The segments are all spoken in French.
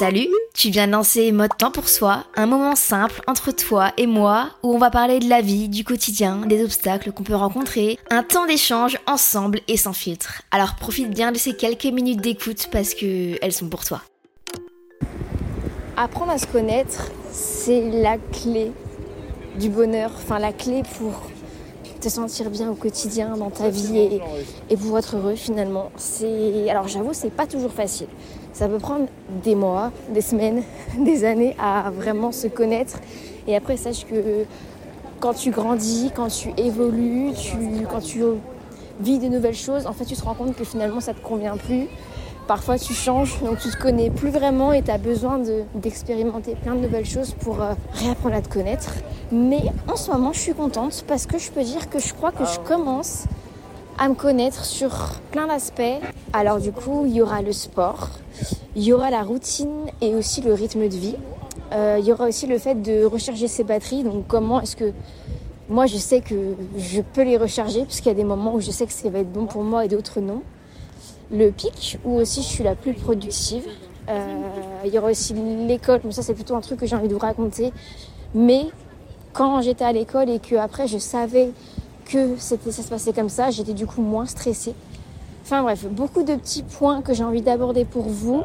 Salut, tu viens de lancer Mode Temps pour Soi, un moment simple entre toi et moi où on va parler de la vie, du quotidien, des obstacles qu'on peut rencontrer, un temps d'échange ensemble et sans filtre. Alors profite bien de ces quelques minutes d'écoute parce que elles sont pour toi. Apprendre à se connaître, c'est la clé du bonheur, enfin la clé pour te sentir bien au quotidien dans ta vie et, pour être heureux finalement. Alors j'avoue c'est pas toujours facile. Ça peut prendre des mois, des semaines, des années à vraiment se connaître. Et après sache que quand tu grandis, quand tu évolues, tu, quand tu vis de nouvelles choses, en fait tu te rends compte que finalement ça te convient plus. Parfois tu changes, donc tu te connais plus vraiment et tu as besoin de- d'expérimenter plein de nouvelles choses pour euh, réapprendre à te connaître. Mais en ce moment je suis contente parce que je peux dire que je crois que je commence à me connaître sur plein d'aspects. Alors du coup, il y aura le sport, il y aura la routine et aussi le rythme de vie. Euh, il y aura aussi le fait de recharger ses batteries. Donc comment est-ce que moi je sais que je peux les recharger puisqu'il y a des moments où je sais que ça va être bon pour moi et d'autres non. Le pic où aussi je suis la plus productive. Euh, il y aura aussi l'école, mais ça c'est plutôt un truc que j'ai envie de vous raconter. Mais quand j'étais à l'école et que après je savais que ça se passait comme ça, j'étais du coup moins stressée. Enfin bref, beaucoup de petits points que j'ai envie d'aborder pour vous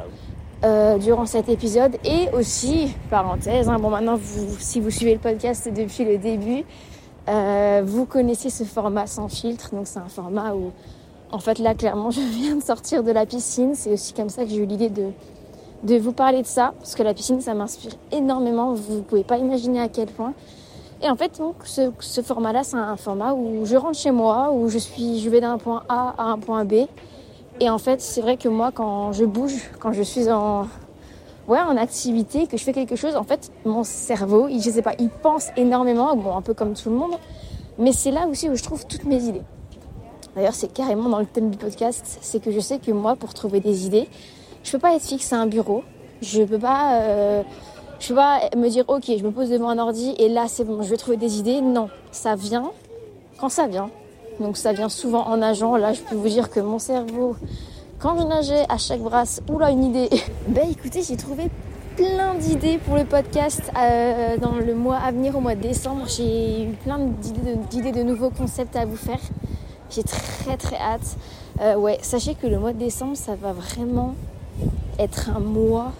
euh, durant cet épisode et aussi parenthèse. hein, bon maintenant vous, si vous suivez le podcast depuis le début, euh, vous connaissez ce format sans filtre. Donc c'est un format où en fait là clairement je viens de sortir de la piscine. C'est aussi comme ça que j'ai eu l'idée de de vous parler de ça parce que la piscine ça m'inspire énormément. Vous pouvez pas imaginer à quel point. Et en fait, donc, ce, format-là, c'est un format où je rentre chez moi, où je suis, je vais d'un point A à un point B. Et en fait, c'est vrai que moi, quand je bouge, quand je suis en, ouais, en activité, que je fais quelque chose, en fait, mon cerveau, il, je sais pas, il pense énormément, bon, un peu comme tout le monde. Mais c'est là aussi où je trouve toutes mes idées. D'ailleurs, c'est carrément dans le thème du podcast, c'est que je sais que moi, pour trouver des idées, je peux pas être fixe à un bureau. Je peux pas, euh, je peux pas me dire, ok, je me pose devant un ordi et là, c'est bon, je vais trouver des idées. Non, ça vient quand ça vient. Donc ça vient souvent en nageant. Là, je peux vous dire que mon cerveau, quand je nageais à chaque brasse, oula, une idée. ben écoutez, j'ai trouvé plein d'idées pour le podcast euh, dans le mois à venir, au mois de décembre. J'ai eu plein d'idées de, de nouveaux concepts à vous faire. J'ai très très hâte. Euh, ouais, sachez que le mois de décembre, ça va vraiment être un mois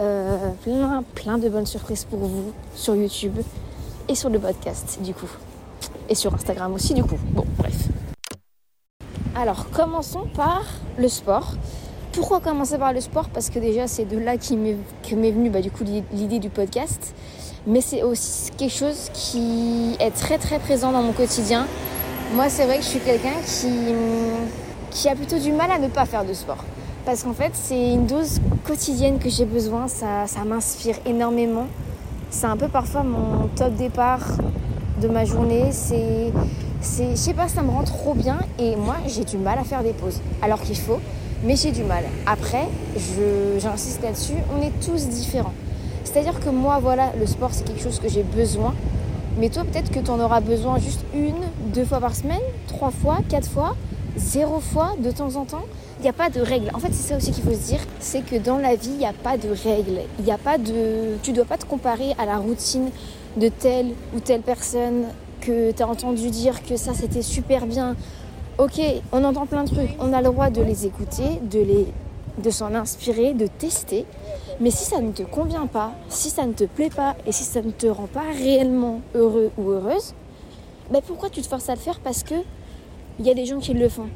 euh, plein, plein de bonnes surprises pour vous sur YouTube et sur le podcast du coup. Et sur Instagram aussi du coup. Bon, bref. Alors, commençons par le sport. Pourquoi commencer par le sport? Parce que déjà, c'est de là qui m'est que m'est venue bah, du coup l'idée du podcast. Mais c'est aussi quelque chose qui est très très présent dans mon quotidien. Moi, c'est vrai que je suis quelqu'un qui, qui a plutôt du mal à ne pas faire de sport. Parce qu'en fait, c'est une dose quotidienne que j'ai besoin. Ça, m'inspire énormément. C'est un peu parfois mon top départ de ma journée. C'est, c'est, je sais pas, ça me rend trop bien. Et moi, j'ai du mal à faire des pauses. Alors qu'il faut, mais j'ai du mal. Après, j'insiste là-dessus, on est tous différents. C'est-à-dire que moi, voilà, le sport, c'est quelque chose que j'ai besoin. Mais toi, peut-être que tu en auras besoin juste une, deux fois par semaine, trois fois, quatre fois, zéro fois de temps en temps. Il n'y a pas de règle. En fait, c'est ça aussi qu'il faut se dire, c'est que dans la vie, il n'y a pas de règle. Il n'y a pas de... Tu dois pas te comparer à la routine de telle ou telle personne que tu as entendu dire que ça, c'était super bien. Ok, on entend plein de trucs. On a le droit de les écouter, de, les... de s'en inspirer, de tester. Mais si ça ne te convient pas, si ça ne te plaît pas et si ça ne te rend pas réellement heureux ou heureuse, ben pourquoi tu te forces à le faire Parce que il y a des gens qui le font?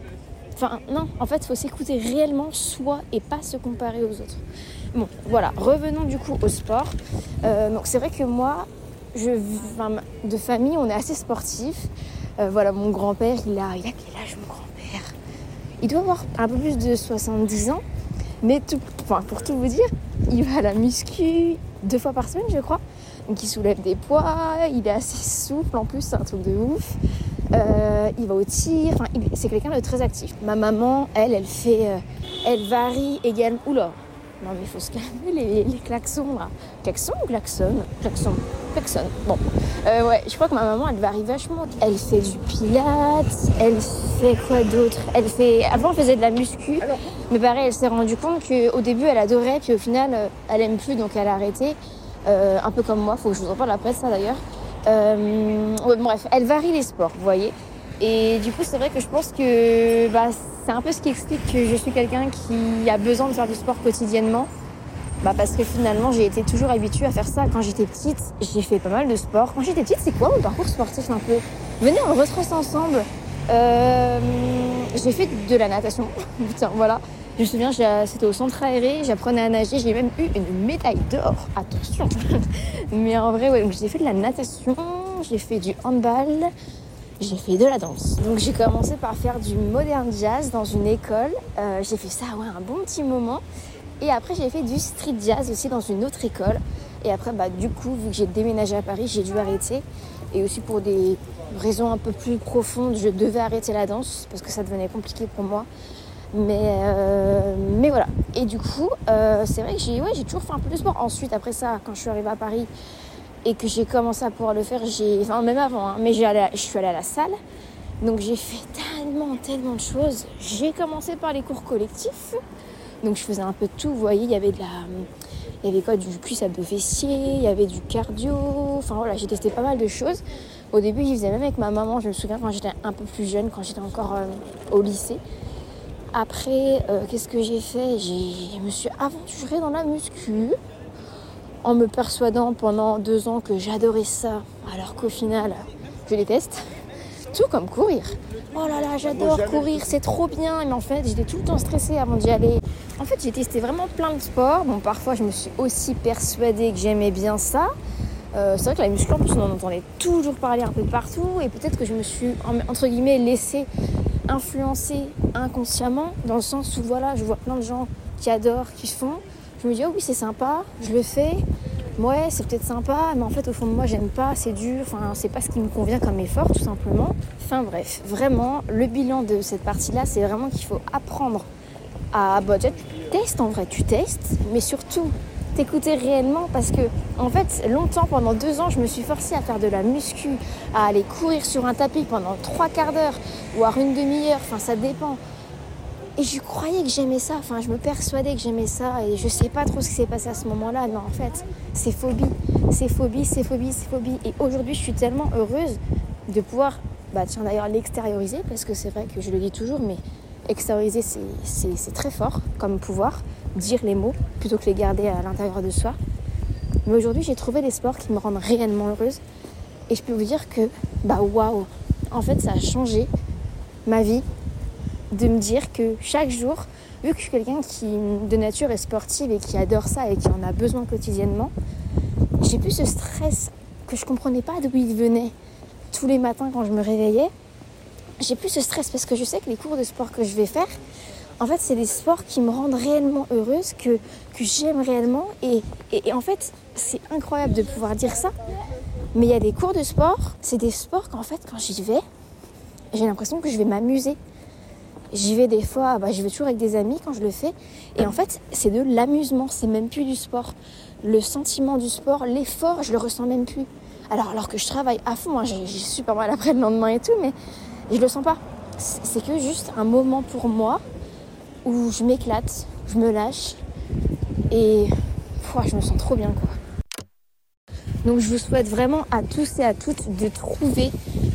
Enfin, non, en fait, il faut s'écouter réellement soi et pas se comparer aux autres. Bon, voilà, revenons du coup au sport. Euh, donc, c'est vrai que moi, de famille, on est assez sportif. Euh, voilà, mon grand-père, il a, il a quel âge mon grand-père? Il doit avoir un peu plus de 70 ans. Mais tout, pour tout vous dire, il va à la muscu deux fois par semaine, je crois. Donc il soulève des poids, il est assez souple en plus, c'est un truc de ouf. Euh, il va au tir, enfin, c'est quelqu'un de très actif. Ma maman, elle, elle fait, euh, elle varie également. Oula, non mais il faut se calmer les, les klaxons là. Klaxon ou klaxon? Klaxon. Klaxon. Bon. Euh, ouais, je crois que ma maman, elle varie vachement. Elle fait du pilates, elle fait quoi d'autre? Elle fait. Avant, elle faisait de la muscu. Mais pareil, elle s'est rendue compte qu'au début, elle adorait, puis au final, elle aime plus, donc elle a arrêté. Un peu comme moi, faut que je vous en parle après ça d'ailleurs. Euh, ouais, bref, elle varie les sports, vous voyez. Et du coup, c'est vrai que je pense que bah, c'est un peu ce qui explique que je suis quelqu'un qui a besoin de faire du sport quotidiennement. Bah, parce que finalement, j'ai été toujours habituée à faire ça. Quand j'étais petite, j'ai fait pas mal de sport. Quand j'étais petite, c'est quoi mon parcours sportif un peu? Venez, on retrace ensemble. Euh, j'ai fait de la natation. Tiens, voilà. Je me souviens, j'ai- c'était au centre aéré, j'apprenais à nager, j'ai même eu une médaille d'or. Attention. Mais en vrai, ouais, donc j'ai fait de la natation, j'ai fait du handball, j'ai fait de la danse. Donc j'ai commencé par faire du modern jazz dans une école. Euh, j'ai fait ça ouais, un bon petit moment. Et après j'ai fait du street jazz aussi dans une autre école. Et après, bah, du coup, vu que j'ai déménagé à Paris, j'ai dû arrêter. Et aussi pour des raisons un peu plus profondes, je devais arrêter la danse parce que ça devenait compliqué pour moi. Mais, euh, mais voilà. Et du coup, euh, c'est vrai que j'ai ouais, toujours fait un peu de sport. Ensuite, après ça, quand je suis arrivée à Paris et que j'ai commencé à pouvoir le faire, j'ai. Enfin, même avant, hein, mais je suis allée à la salle. Donc j'ai fait tellement, tellement de choses. J'ai commencé par les cours collectifs. Donc je faisais un peu de tout. Vous voyez, il y avait de la. Il y avait quoi Du cuisse à deux fessiers, il y avait du cardio. Enfin voilà, j'ai testé pas mal de choses. Au début, j'y faisais même avec ma maman. Je me souviens quand j'étais un peu plus jeune, quand j'étais encore euh, au lycée. Après, euh, qu'est-ce que j'ai fait? Je me suis aventurée dans la muscu en me persuadant pendant deux ans que j'adorais ça, alors qu'au final, je déteste. Tout comme courir. Oh là là, j'adore courir, c'est trop bien. Mais en fait, j'étais tout le temps stressée avant d'y aller. En fait, j'ai testé vraiment plein de sports. Bon, parfois, je me suis aussi persuadée que j'aimais bien ça. Euh, c'est vrai que la muscu, en plus, on en entendait toujours parler un peu partout. Et peut-être que je me suis, en- entre guillemets, laissée influencer inconsciemment, dans le sens où, voilà, je vois plein de gens qui adorent, qui font. Je me dis, oh oui, c'est sympa, je le fais. Ouais, c'est peut-être sympa, mais en fait, au fond de moi, j'aime pas, c'est dur, enfin, c'est pas ce qui me convient comme effort, tout simplement. Enfin, bref, vraiment, le bilan de cette partie-là, c'est vraiment qu'il faut apprendre à budget. Tu testes en vrai, tu testes, mais surtout t'écouter réellement parce que en fait longtemps pendant deux ans je me suis forcée à faire de la muscu, à aller courir sur un tapis pendant trois quarts d'heure à une demi-heure, enfin ça dépend. Et je croyais que j'aimais ça, enfin je me persuadais que j'aimais ça et je sais pas trop ce qui s'est passé à ce moment-là. Non en fait c'est phobie, c'est phobie, c'est phobie, c'est phobie. Et aujourd'hui je suis tellement heureuse de pouvoir, bah tiens d'ailleurs l'extérioriser parce que c'est vrai que je le dis toujours mais extérioriser c'est- très fort comme pouvoir, dire les mots plutôt que les garder à l'intérieur de soi. Mais aujourd'hui j'ai trouvé des sports qui me rendent réellement heureuse et je peux vous dire que bah waouh, en fait ça a changé ma vie de me dire que chaque jour, vu que je suis quelqu'un qui de nature est sportive et qui adore ça et qui en a besoin quotidiennement, j'ai plus ce stress que je comprenais pas d'où il venait tous les matins quand je me réveillais. J'ai plus ce stress parce que je sais que les cours de sport que je vais faire, en fait, c'est des sports qui me rendent réellement heureuse, que, que j'aime réellement. Et, et- en fait, c'est incroyable de pouvoir dire ça. Mais il y a des cours de sport, c'est des sports qu'en fait, quand j'y vais, j'ai l'impression que je vais m'amuser. J'y vais des fois, bah, j'y vais toujours avec des amis quand je le fais. Et en fait, c'est de l'amusement, c'est même plus du sport. Le sentiment du sport, l'effort, je le ressens même plus. Alors, alors que je travaille à fond, hein, j'ai super mal après le lendemain et tout, mais je le sens pas. C'est que juste un moment pour moi où je m'éclate, je me lâche et je me sens trop bien quoi. Donc je vous souhaite vraiment à tous et à toutes de trouver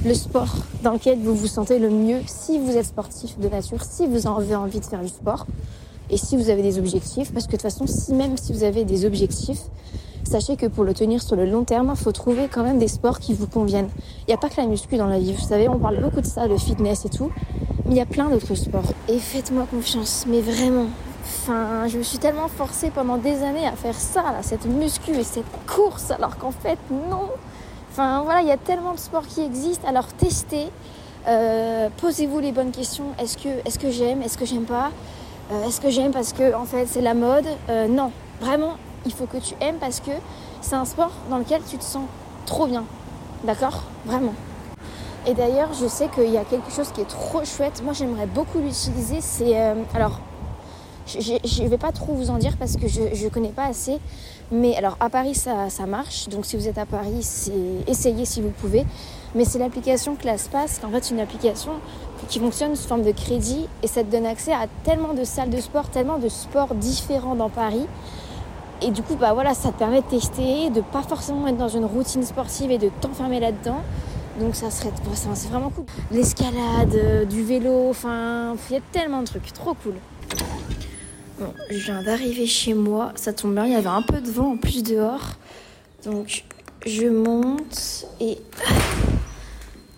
le sport dans lequel vous vous sentez le mieux si vous êtes sportif de nature, si vous avez envie de faire du sport et si vous avez des objectifs. Parce que de toute façon, si même si vous avez des objectifs, sachez que pour le tenir sur le long terme, faut trouver quand même des sports qui vous conviennent. Il n'y a pas que la muscu dans la vie. Vous savez, on parle beaucoup de ça, de fitness et tout. Mais il y a plein d'autres sports. Et faites-moi confiance, mais vraiment. Enfin, je me suis tellement forcée pendant des années à faire ça, cette muscu et cette course, alors qu'en fait, non. Enfin voilà, il y a tellement de sports qui existent. Alors testez, euh, posez-vous les bonnes questions. Est-ce que, est-ce que j'aime Est-ce que j'aime pas? Euh, Est-ce que j'aime parce que en fait c'est la mode? Euh, Non, vraiment, il faut que tu aimes parce que c'est un sport dans lequel tu te sens trop bien. D'accord? Vraiment. Et d'ailleurs, je sais qu'il y a quelque chose qui est trop chouette. Moi, j'aimerais beaucoup l'utiliser. C'est euh, alors, je ne vais pas trop vous en dire parce que je ne connais pas assez. Mais alors, à Paris, ça, marche. Donc, si vous êtes à Paris, c'est essayez si vous pouvez. Mais c'est l'application ClassPass, qui en fait une application qui fonctionne sous forme de crédit et ça te donne accès à tellement de salles de sport, tellement de sports différents dans Paris. Et du coup, bah voilà, ça te permet de tester, de pas forcément être dans une routine sportive et de t'enfermer là-dedans. Donc ça serait, c'est vraiment cool. L'escalade, euh, du vélo, enfin, il y a tellement de trucs, trop cool. Bon, je viens d'arriver chez moi, ça tombe bien, il y avait un peu de vent en plus dehors. Donc je monte et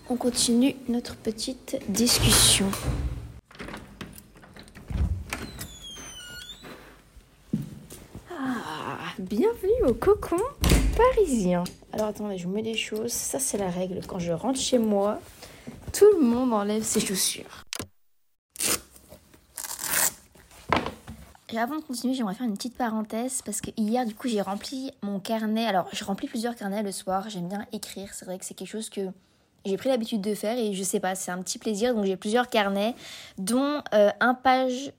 on continue notre petite discussion. Ah, bienvenue au cocon parisien. Alors attendez, je vous mets des choses. Ça, c'est la règle. Quand je rentre chez moi, tout le monde enlève ses chaussures. Et avant de continuer, j'aimerais faire une petite parenthèse parce que hier, du coup, j'ai rempli mon carnet. Alors, je remplis plusieurs carnets le soir. J'aime bien écrire. C'est vrai que c'est quelque chose que j'ai pris l'habitude de faire et je sais pas, c'est un petit plaisir. Donc, j'ai plusieurs carnets, dont euh, un page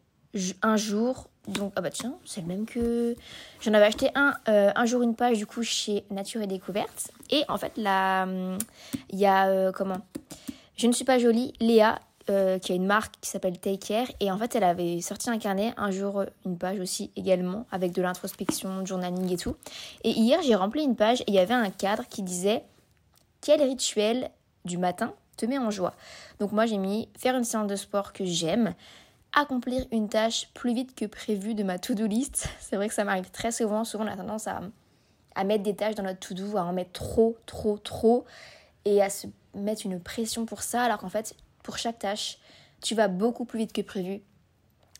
un jour. Donc, ah bah tiens, c'est le même que. J'en avais acheté un, euh, un jour, une page, du coup, chez Nature et Découverte. Et en fait, là, il y a. euh, comment? Je ne suis pas jolie, Léa euh, qui a une marque qui s'appelle Take Care. Et en fait, elle avait sorti un carnet, un jour une page aussi également, avec de l'introspection, journaling et tout. Et hier, j'ai rempli une page et il y avait un cadre qui disait Quel rituel du matin te met en joie? Donc moi, j'ai mis faire une séance de sport que j'aime, accomplir une tâche plus vite que prévu de ma to-do list. C'est vrai que ça m'arrive très souvent. Souvent, on a tendance à, à mettre des tâches dans notre to-do, à en mettre trop, trop, trop, et à se mettre une pression pour ça, alors qu'en fait, pour chaque tâche, tu vas beaucoup plus vite que prévu.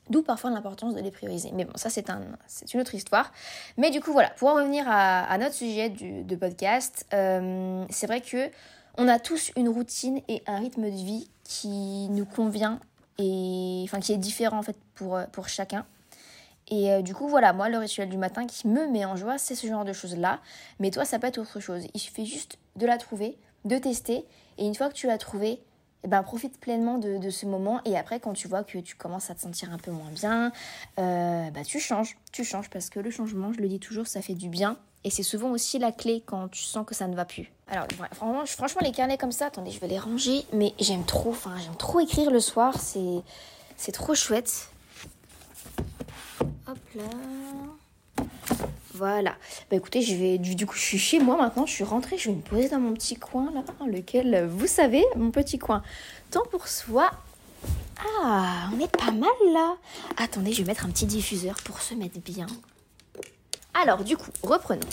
D'où parfois l'importance de les prioriser. Mais bon, ça c'est un, une autre histoire. Mais du coup voilà, pour en revenir à, à notre sujet du, de podcast, euh, c'est vrai que on a tous une routine et un rythme de vie qui nous convient et enfin qui est différent en fait pour, pour chacun. Et euh, du coup, voilà, moi, le rituel du matin qui me met en joie, c'est ce genre de choses-là. Mais toi, ça peut être autre chose. Il suffit juste de la trouver, de tester. Et une fois que tu l'as trouvée, eh ben, profite pleinement de, de, ce moment. Et après, quand tu vois que tu commences à te sentir un peu moins bien, euh, bah, tu changes. Tu changes parce que le changement, je le dis toujours, ça fait du bien. Et c'est souvent aussi la clé quand tu sens que ça ne va plus. Alors, franchement, franchement les carnets comme ça, attendez, je vais les ranger. Mais j'aime trop, enfin, j'aime trop écrire le soir. C'est, c'est trop chouette. Hop là. Voilà. Bah écoutez, je vais du, coup, je suis chez moi maintenant, je suis rentrée, je vais me poser dans mon petit coin là, lequel, vous savez, mon petit coin. Temps pour soi. Ah, on est pas mal là. Attendez, je vais mettre un petit diffuseur pour se mettre bien. Alors, du coup, reprenons.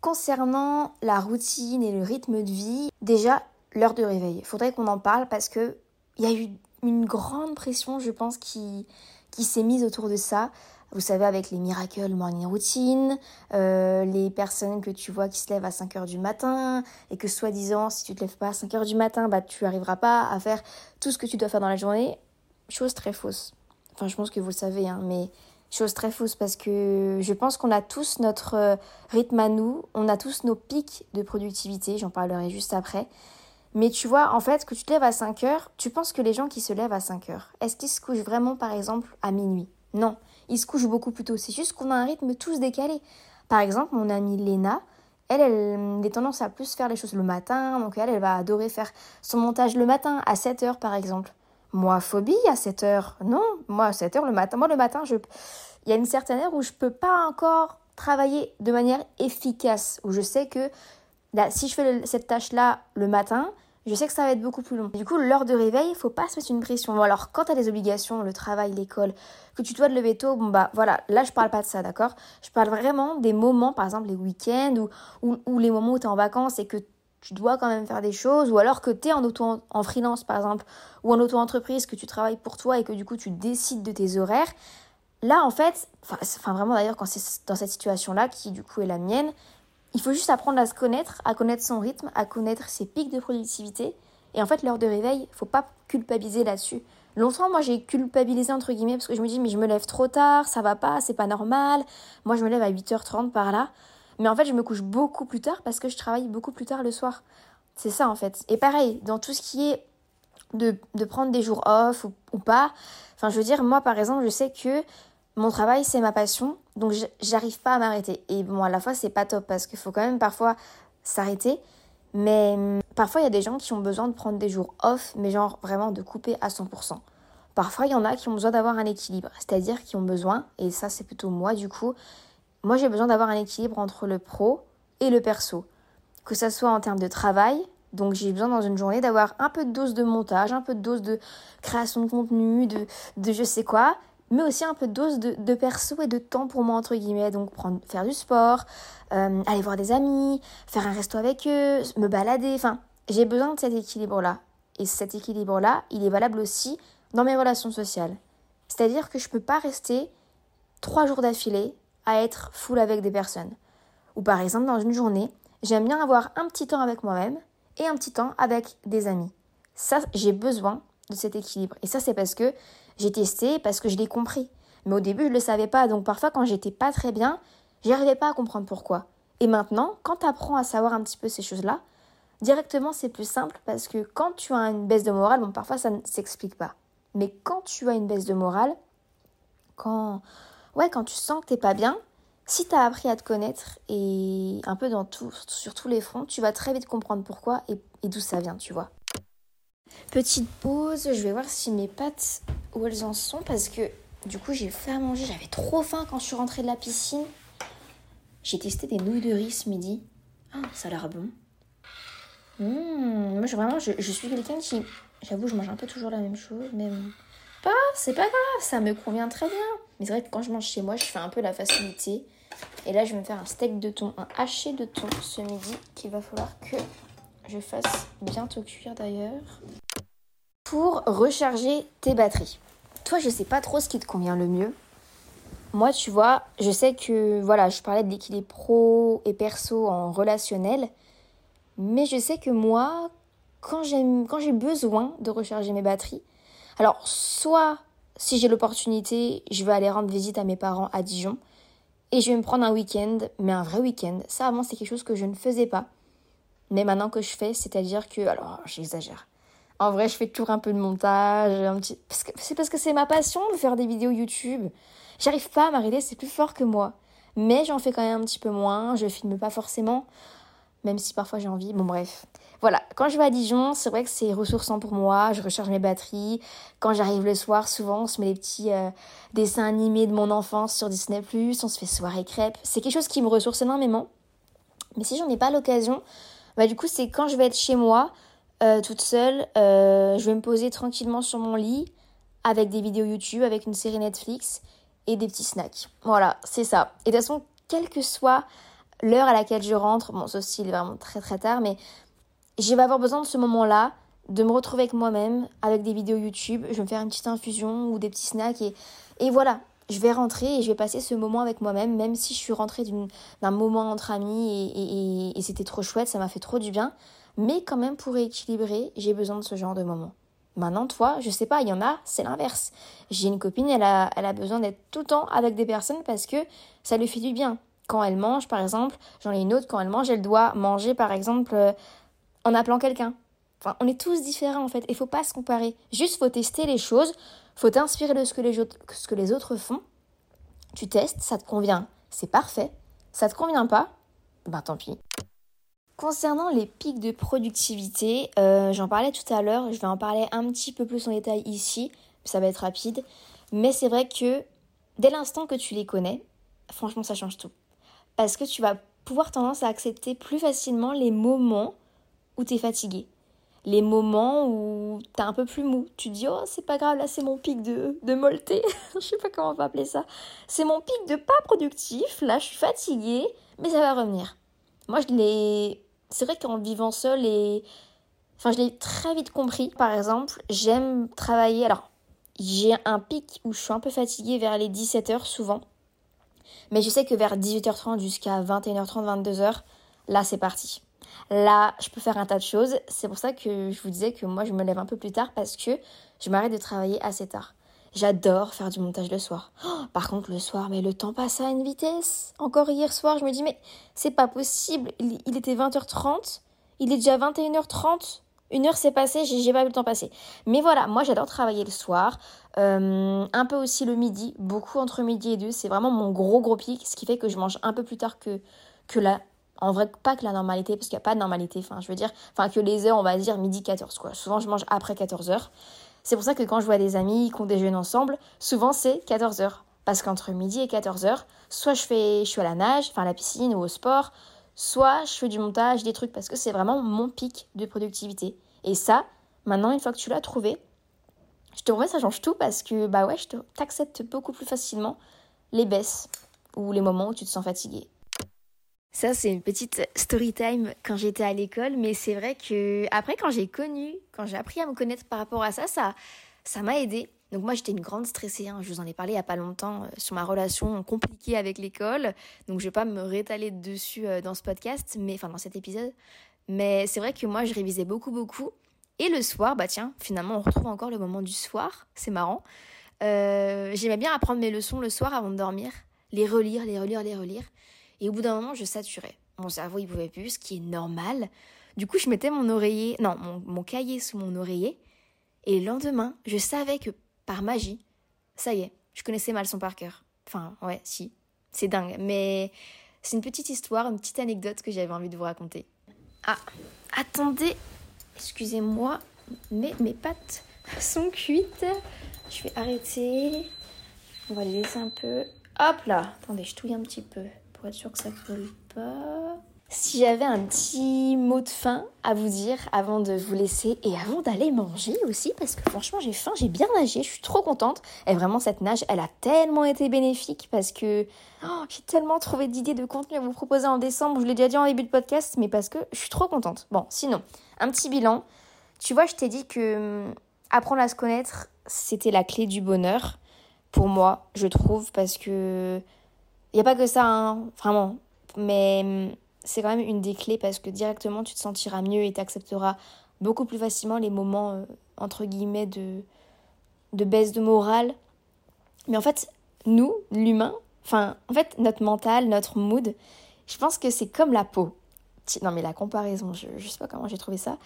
Concernant la routine et le rythme de vie, déjà, l'heure de réveil. Il faudrait qu'on en parle parce que il y a eu une grande pression, je pense, qui s'est mise autour de ça. Vous savez, avec les Miracle Morning Routine, euh, les personnes que tu vois qui se lèvent à 5 heures du matin, et que soi-disant, si tu te lèves pas à 5 heures du matin, bah, tu arriveras pas à faire tout ce que tu dois faire dans la journée. Chose très fausse. Enfin, je pense que vous le savez, hein, mais chose très fausse parce que je pense qu'on a tous notre rythme à nous, on a tous nos pics de productivité, j'en parlerai juste après. Mais tu vois, en fait, que tu te lèves à 5 heures, tu penses que les gens qui se lèvent à 5 heures, est-ce qu'ils se couchent vraiment, par exemple, à minuit? Non, ils se couchent beaucoup plus tôt. C'est juste qu'on a un rythme tous décalé. Par exemple, mon amie Léna, elle, elle a tendance à plus faire les choses le matin. Donc elle, elle va adorer faire son montage le matin, à 7 heures, par exemple. Moi, phobie à 7 heures. Non, moi, à 7 heures le matin. Moi, le matin, je... il y a une certaine heure où je peux pas encore travailler de manière efficace. Où je sais que là, si je fais cette tâche-là le matin, je sais que ça va être beaucoup plus long. Du coup, l'heure de réveil, il faut pas se mettre une pression. Bon, alors, quand tu as des obligations, le travail, l'école, que tu dois te lever tôt, bon, bah voilà, là, je parle pas de ça, d'accord? Je parle vraiment des moments, par exemple, les week-ends ou, ou, les moments où tu es en vacances et que tu dois quand même faire des choses, ou alors que tu es en, auto en freelance, par exemple, ou en auto-entreprise, que tu travailles pour toi et que du coup, tu décides de tes horaires. Là, en fait, enfin, vraiment d'ailleurs, quand c'est dans cette situation-là, qui du coup est la mienne, Il faut juste apprendre à se connaître, à connaître son rythme, à connaître ses pics de productivité. Et en fait, l'heure de réveil, faut pas culpabiliser là-dessus. Longtemps, moi, j'ai culpabilisé entre guillemets parce que je me dis, mais je me lève trop tard, ça va pas, c'est pas normal. Moi, je me lève à 8h30 par là. Mais en fait, je me couche beaucoup plus tard parce que je travaille beaucoup plus tard le soir. C'est ça, en fait. Et pareil, dans tout ce qui est de, de prendre des jours off ou, ou pas, enfin, je veux dire, moi, par exemple, je sais que mon travail, c'est ma passion, donc j'arrive pas à m'arrêter. Et bon, à la fois, c'est pas top parce qu'il faut quand même parfois s'arrêter. Mais hum, parfois, il y a des gens qui ont besoin de prendre des jours off, mais genre vraiment de couper à 100%. Parfois, il y en a qui ont besoin d'avoir un équilibre, c'est-à-dire qui ont besoin, et ça, c'est plutôt moi du coup, moi j'ai besoin d'avoir un équilibre entre le pro et le perso. Que ça soit en termes de travail, donc j'ai besoin dans une journée d'avoir un peu de dose de montage, un peu de dose de création de contenu, de, de je sais quoi, mais aussi un peu dose de, perso et de temps pour moi, entre guillemets. Donc, prendre, faire du sport, euh, aller voir des amis, faire un resto avec eux, me balader. Enfin, j'ai besoin de cet équilibre-là. Et cet équilibre-là, il est valable aussi dans mes relations sociales. C'est-à-dire que je ne peux pas rester trois jours d'affilée à être full avec des personnes. Ou par exemple, dans une journée, j'aime bien avoir un petit temps avec moi-même et un petit temps avec des amis. Ça, j'ai besoin de cet équilibre. Et ça, c'est parce que j'ai testé parce que je l'ai compris. Mais au début, je ne le savais pas. Donc parfois, quand j'étais pas très bien, j'arrivais pas à comprendre pourquoi. Et maintenant, quand tu apprends à savoir un petit peu ces choses-là, directement, c'est plus simple parce que quand tu as une baisse de morale, bon, parfois, ça ne s'explique pas. Mais quand tu as une baisse de morale, quand, ouais, quand tu sens que t'es pas bien, si tu as appris à te connaître et un peu dans tout, sur tous les fronts, tu vas très vite comprendre pourquoi et, d'où ça vient, tu vois. Petite pause, je vais voir si mes pâtes où elles en sont parce que du coup j'ai fait à manger, j'avais trop faim quand je suis rentrée de la piscine. J'ai testé des nouilles de riz ce midi. Ah, ça a l'air bon. Mmh, moi je, vraiment je, suis quelqu'un qui, j'avoue, je mange un peu toujours la même chose, mais pas, c'est pas grave, ça me convient très bien. Mais c'est vrai que quand je mange chez moi, je fais un peu la facilité. Et là, je vais me faire un steak de thon, un haché de thon ce midi qu'il va falloir que je fasse bientôt cuire d'ailleurs pour recharger tes batteries. Toi, je sais pas trop ce qui te convient le mieux. Moi, tu vois, je sais que voilà, je parlais de l'équilibre pro et perso en relationnel, mais je sais que moi, quand j'ai besoin de recharger mes batteries, alors soit si j'ai l'opportunité, je vais aller rendre visite à mes parents à Dijon et je vais me prendre un week-end, mais un vrai week-end. Ça avant c'est quelque chose que je ne faisais pas, mais maintenant que je fais, c'est-à-dire que alors j'exagère. En vrai, je fais toujours un peu de montage, un petit... c'est parce que c'est ma passion de faire des vidéos YouTube. J'arrive pas à m'arrêter, c'est plus fort que moi. Mais j'en fais quand même un petit peu moins, je filme pas forcément, même si parfois j'ai envie. Bon bref. Voilà, quand je vais à Dijon, c'est vrai que c'est ressourçant pour moi, je recharge mes batteries. Quand j'arrive le soir, souvent on se met des petits euh, dessins animés de mon enfance sur Disney+, on se fait soirée crêpes. C'est quelque chose qui me ressource énormément. Mais si j'en ai pas l'occasion, bah du coup c'est quand je vais être chez moi, euh, toute seule. Euh, je vais me poser tranquillement sur mon lit avec des vidéos YouTube, avec une série Netflix et des petits snacks. Voilà, c'est ça. Et de toute façon, quelle que soit l'heure à laquelle je rentre, bon, ceci il est vraiment très très tard, mais je vais avoir besoin de ce moment-là, de me retrouver avec moi-même, avec des vidéos YouTube. Je vais me faire une petite infusion ou des petits snacks et, voilà. Je vais rentrer et je vais passer ce moment avec moi-même, même si je suis rentrée d'un moment entre amis et, et c'était trop chouette, ça m'a fait trop du bien. Mais quand même, pour équilibrer, j'ai besoin de ce genre de moment. Maintenant, toi, je sais pas, il y en a, c'est l'inverse. J'ai une copine, elle a, elle a besoin d'être tout le temps avec des personnes parce que ça lui fait du bien. Quand elle mange, par exemple, j'en ai une autre, quand elle mange, elle doit manger, par exemple, euh, en appelant quelqu'un. Enfin, on est tous différents en fait, il faut pas se comparer. Juste, faut tester les choses, faut t'inspirer de ce que, les autres, ce que les autres font. Tu testes, ça te convient, c'est parfait. Ça te convient pas, ben tant pis. Concernant les pics de productivité, euh, j'en parlais tout à l'heure, je vais en parler un petit peu plus en détail ici, ça va être rapide, mais c'est vrai que dès l'instant que tu les connais, franchement ça change tout. Parce que tu vas pouvoir tendance à accepter plus facilement les moments où tu es fatigué. Les moments où tu es un peu plus mou. Tu dis, oh, c'est pas grave, là, c'est mon pic de, de molleté. je sais pas comment on va appeler ça. C'est mon pic de pas productif. Là, je suis fatiguée, mais ça va revenir. Moi, je l'ai c'est vrai qu'en vivant seule et. Enfin, je l'ai très vite compris. Par exemple, j'aime travailler. Alors, j'ai un pic où je suis un peu fatiguée vers les 17h souvent. Mais je sais que vers 18h30 jusqu'à 21h30, 22h, là c'est parti. Là, je peux faire un tas de choses. C'est pour ça que je vous disais que moi, je me lève un peu plus tard parce que je m'arrête de travailler assez tard. J'adore faire du montage le soir. Oh, par contre, le soir, mais le temps passe à une vitesse. Encore hier soir, je me dis, mais c'est pas possible. Il, était 20h30. Il est déjà 21h30. Une heure s'est passée, j'ai pas vu le temps passer. Mais voilà, moi j'adore travailler le soir, euh, un peu aussi le midi, beaucoup entre midi et deux. C'est vraiment mon gros gros pic, ce qui fait que je mange un peu plus tard que, que la en vrai, pas que la normalité, parce qu'il n'y a pas de normalité. Enfin, je veux dire, enfin, que les heures, on va dire midi 14, quoi. Souvent, je mange après 14 heures. C'est pour ça que quand je vois des amis qu'on déjeune ensemble, souvent c'est 14 heures. Parce qu'entre midi et 14 heures, soit je fais, je suis à la nage, enfin à la piscine ou au sport, soit je fais du montage, des trucs, parce que c'est vraiment mon pic de productivité. Et ça, maintenant, une fois que tu l'as trouvé, je te promets, ça change tout parce que, bah ouais, je t'accepte beaucoup plus facilement les baisses ou les moments où tu te sens fatigué. Ça, c'est une petite story time quand j'étais à l'école, mais c'est vrai que après, quand j'ai connu, quand j'ai appris à me connaître par rapport à ça, ça, ça m'a aidé. Donc moi, j'étais une grande stressée. Hein. Je vous en ai parlé il y a pas longtemps euh, sur ma relation compliquée avec l'école. Donc je vais pas me rétaler dessus euh, dans ce podcast, mais enfin dans cet épisode. Mais c'est vrai que moi, je révisais beaucoup, beaucoup. Et le soir, bah tiens, finalement, on retrouve encore le moment du soir. C'est marrant. Euh, J'aimais bien apprendre mes leçons le soir avant de dormir, les relire, les relire, les relire. Et au bout d'un moment, je saturais. Mon cerveau, il pouvait plus, ce qui est normal. Du coup, je mettais mon oreiller, non, mon, cahier sous mon oreiller. Et le lendemain, je savais que par magie, ça y est, je connaissais mal son par cœur. Enfin, ouais, si. C'est dingue. Mais c'est une petite histoire, une petite anecdote que j'avais envie de vous raconter. Ah, attendez, excusez-moi, mais mes pattes sont cuites. Je vais arrêter. On va les laisser un peu. Hop là Attendez, je touille un petit peu pour être sûr que ça colle pas. Si j'avais un petit mot de fin à vous dire avant de vous laisser et avant d'aller manger aussi, parce que franchement j'ai faim, j'ai bien nagé, je suis trop contente. Et vraiment cette nage, elle a tellement été bénéfique parce que oh, j'ai tellement trouvé d'idées de contenu à vous proposer en décembre. Je l'ai déjà dit en début de podcast, mais parce que je suis trop contente. Bon, sinon, un petit bilan. Tu vois, je t'ai dit que hum, apprendre à se connaître, c'était la clé du bonheur pour moi, je trouve, parce que il n'y a pas que ça, hein, vraiment. Mais hum, c'est quand même une des clés parce que directement, tu te sentiras mieux et tu accepteras beaucoup plus facilement les moments, euh, entre guillemets, de, de baisse de morale. Mais en fait, nous, l'humain, enfin, en fait, notre mental, notre mood, je pense que c'est comme la peau. Non, mais la comparaison, je, je sais pas comment j'ai trouvé ça.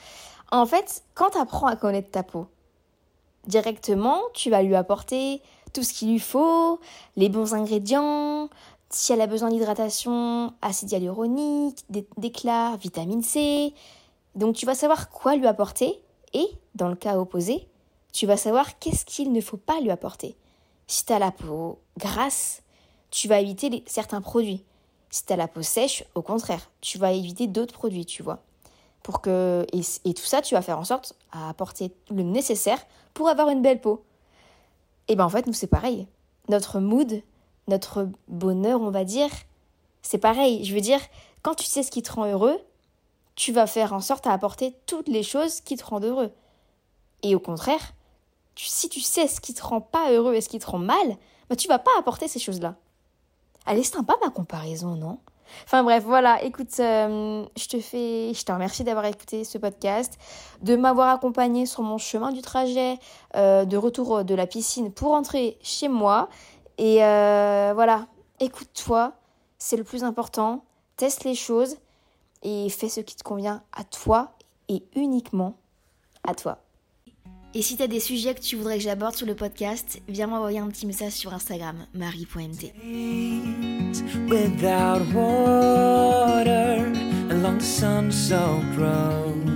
En fait, quand tu apprends à connaître ta peau, directement, tu vas lui apporter tout ce qu'il lui faut, les bons ingrédients, si elle a besoin d'hydratation, acide hyaluronique, d'éclat, vitamine C. Donc tu vas savoir quoi lui apporter et, dans le cas opposé, tu vas savoir qu'est-ce qu'il ne faut pas lui apporter. Si tu as la peau grasse, tu vas éviter certains produits. Si tu as la peau sèche, au contraire, tu vas éviter d'autres produits, tu vois. Pour que, et, et, tout ça, tu vas faire en sorte à apporter le nécessaire pour avoir une belle peau. Et bien en fait, nous c'est pareil. Notre mood, notre bonheur, on va dire, c'est pareil. Je veux dire, quand tu sais ce qui te rend heureux, tu vas faire en sorte à apporter toutes les choses qui te rendent heureux. Et au contraire, si tu sais ce qui te rend pas heureux et ce qui te rend mal, bah tu vas pas apporter ces choses-là. Elle est sympa ma comparaison, non? Enfin bref, voilà, écoute, euh, je te fais, je te remercie d'avoir écouté ce podcast, de m'avoir accompagné sur mon chemin du trajet euh, de retour de la piscine pour rentrer chez moi. Et euh, voilà, écoute-toi, c'est le plus important. Teste les choses et fais ce qui te convient à toi et uniquement à toi. Et si tu as des sujets que tu voudrais que j'aborde sur le podcast, viens m'envoyer un petit message sur Instagram, marie.mt. Without water, along the sun so grow.